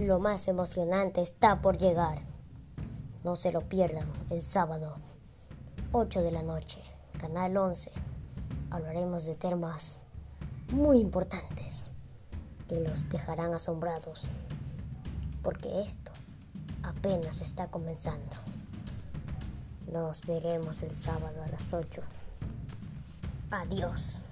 Lo más emocionante está por llegar. No se lo pierdan el sábado, 8 de la noche, Canal 11. Hablaremos de temas muy importantes que los dejarán asombrados, porque esto apenas está comenzando. Nos veremos el sábado a las 8. Adiós.